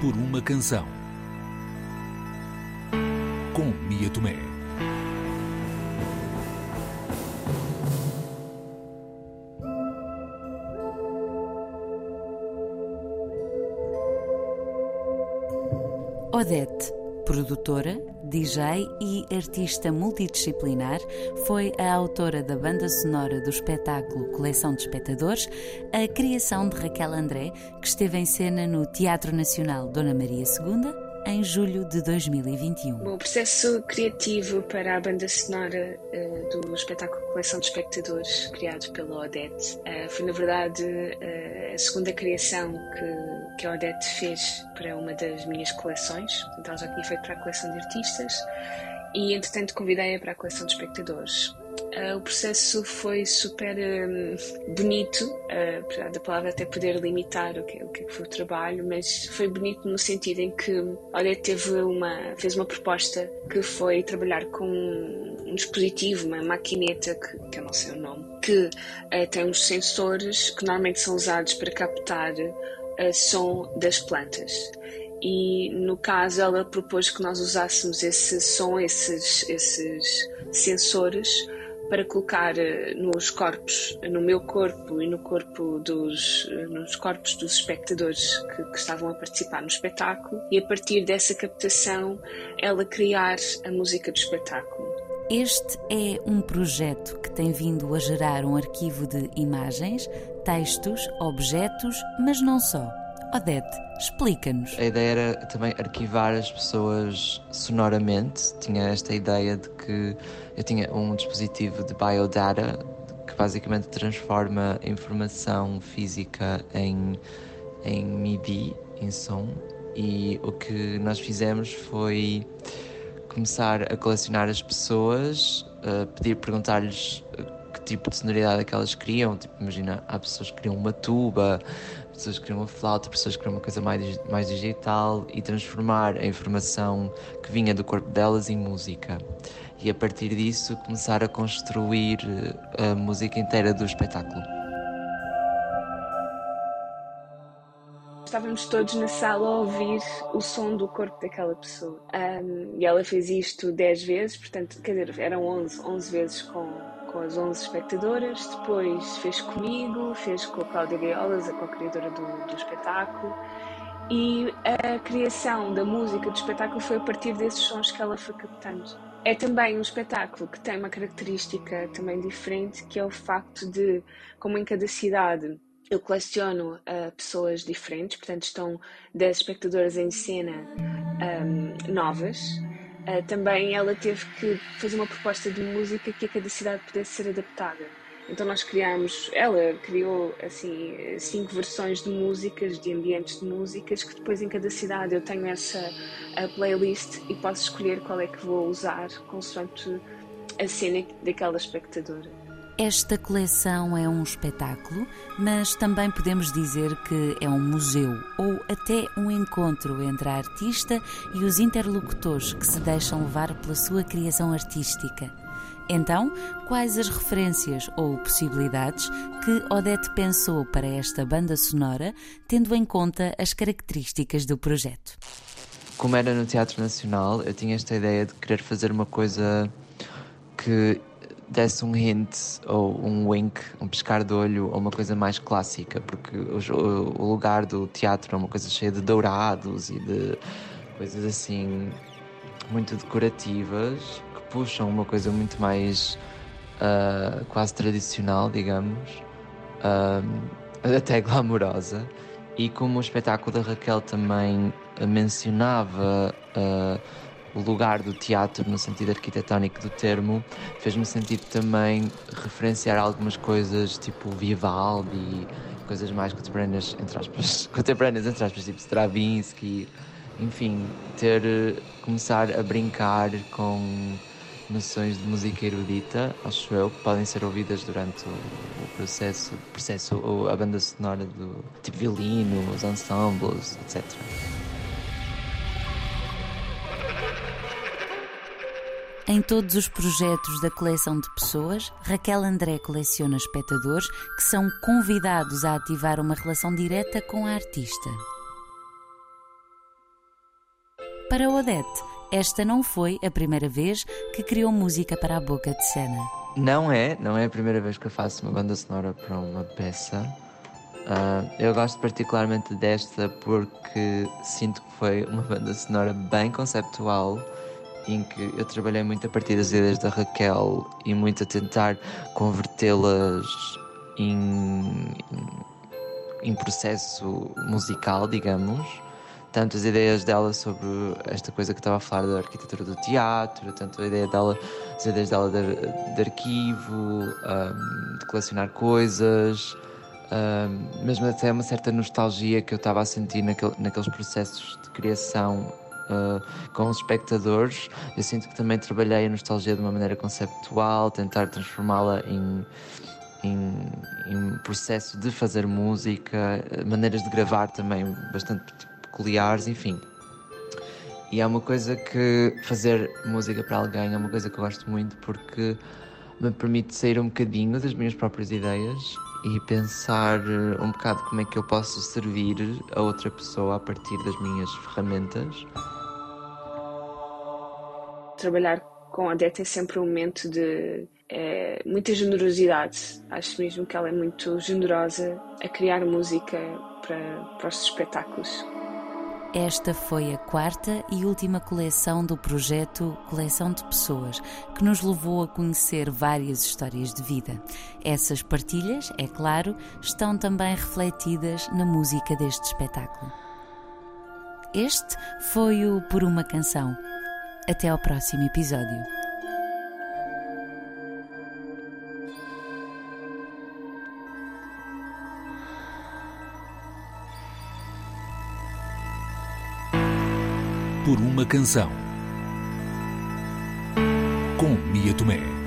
por uma canção. Com Mia Tomé. Odete, produtora, DJ e artista multidisciplinar, foi a autora da banda sonora do espetáculo Coleção de Espectadores, a criação de Raquel André, que esteve em cena no Teatro Nacional Dona Maria II em julho de 2021. Bom, o processo criativo para a banda sonora uh, do espetáculo Coleção de Espectadores, criado pela Odete, uh, foi na verdade uh, a segunda criação que, que a Odete fez para uma das minhas coleções. Então, já tinha feito para a coleção de artistas e, entretanto, convidei-a para a coleção de espectadores. Uh, o processo foi super um, bonito, uh, apesar da palavra até poder limitar o que, o que foi o trabalho, mas foi bonito no sentido em que, olha, teve uma, fez uma proposta que foi trabalhar com um dispositivo, uma maquineta, que, que eu não sei o nome, que uh, tem uns sensores que normalmente são usados para captar som das plantas e no caso ela propôs que nós usássemos esse som, esses, esses sensores para colocar eh, nos corpos, no meu corpo e no corpo dos, eh, nos corpos dos espectadores que, que, estavam a participar no espetáculo e a partir dessa captação ela criar a música do espetáculo. Este é um projeto que tem vindo a gerar um arquivo de imagens, textos, objetos, mas não só. Odete, explica-nos. A ideia era também arquivar as pessoas sonoramente. Tinha esta ideia de que eu tinha um dispositivo de biodata que basicamente transforma informação física em, em MIDI, em som. E o que nós fizemos foi começar a colecionar as pessoas, pedir, perguntar-lhes tipo de sonoridade que elas queriam. Tipo, imagina, há pessoas que queriam uma tuba, pessoas queriam uma flauta, pessoas queriam uma coisa mais, mais digital e transformar a informação que vinha do corpo delas em música. E a partir disso começar a construir eh, a música inteira do espetáculo. Estávamos todos na sala a ouvir o som do corpo daquela pessoa. Um, e ela fez isto 10 vezes, portanto, quer dizer, eram 11, 11 vezes com, com as 11 espectadoras, depois fez comigo, fez com a Cláudia Gaiolas, a co-criadora do, do espetáculo, e a criação da música do espetáculo foi a partir desses sons que ela foi captando. É também um espetáculo que tem uma característica também diferente, que é o facto de, como em cada cidade eu coleciono uh, pessoas diferentes, portanto estão 10 espectadoras em cena um, novas, Uh, também ela teve que fazer uma proposta de música que a cada cidade pudesse ser adaptada. Então nós criámos, ela criou assim cinco versões de músicas, de ambientes de músicas, que depois em cada cidade eu tenho essa playlist e posso escolher qual é que vou usar consoante a cena daquela espectadora. Esta coleção é um espetáculo, mas também podemos dizer que é um museu ou até um encontro entre a artista e os interlocutores que se deixam levar pela sua criação artística. Então, quais as referências ou possibilidades que Odete pensou para esta banda sonora, tendo em conta as características do projeto? Como era no Teatro Nacional, eu tinha esta ideia de querer fazer uma coisa que desse um hint ou um wink, um piscar de olho ou uma coisa mais clássica, porque o, o lugar do teatro é uma coisa cheia de dourados e de coisas assim muito decorativas que puxam uma coisa muito mais uh, quase tradicional, digamos, uh, até glamourosa. E como o espetáculo da Raquel também mencionava uh, o lugar do teatro no sentido arquitetónico do termo fez-me sentido também referenciar algumas coisas tipo Vivaldi coisas mais contemporâneas entre aspas, contemporâneas entre aspas, tipo Stravinsky, enfim, ter começar a brincar com noções de música erudita, acho eu, que podem ser ouvidas durante o processo, processo ou a banda sonora do tipo violino, os ensembles, etc. Em todos os projetos da coleção de pessoas, Raquel André coleciona espectadores que são convidados a ativar uma relação direta com a artista. Para Odete, esta não foi a primeira vez que criou música para a boca de cena. Não é, não é a primeira vez que eu faço uma banda sonora para uma peça. Uh, eu gosto particularmente desta porque sinto que foi uma banda sonora bem conceptual em que eu trabalhei muito a partir das ideias da Raquel e muito a tentar convertê-las em, em processo musical, digamos. Tanto as ideias dela sobre esta coisa que estava a falar da arquitetura do teatro, tanto a ideia dela, as ideias dela de, de arquivo, um, de colecionar coisas, um, mesmo até uma certa nostalgia que eu estava a sentir naquele, naqueles processos de criação uh, com os espectadores. Eu sinto que também trabalhei a nostalgia de uma maneira conceptual, tentar transformá-la em, em, em, processo de fazer música, maneiras de gravar também bastante peculiares, enfim. E é uma coisa que fazer música para alguém é uma coisa que eu gosto muito porque me permite sair um bocadinho das minhas próprias ideias e pensar eh, um bocado como é que eu posso servir a outra pessoa a partir das minhas ferramentas trabalhar com a Odete é sempre um momento de é, muita generosidade. Acho mesmo que ela é muito generosa a criar música para, para os espetáculos. Esta foi a quarta e última coleção do projeto Coleção de Pessoas, que nos levou a conhecer várias histórias de vida. Essas partilhas, é claro, estão também refletidas na música deste espetáculo. Este foi o Por uma Canção até ao próximo episódio. Por uma canção. Com Mia Tomé.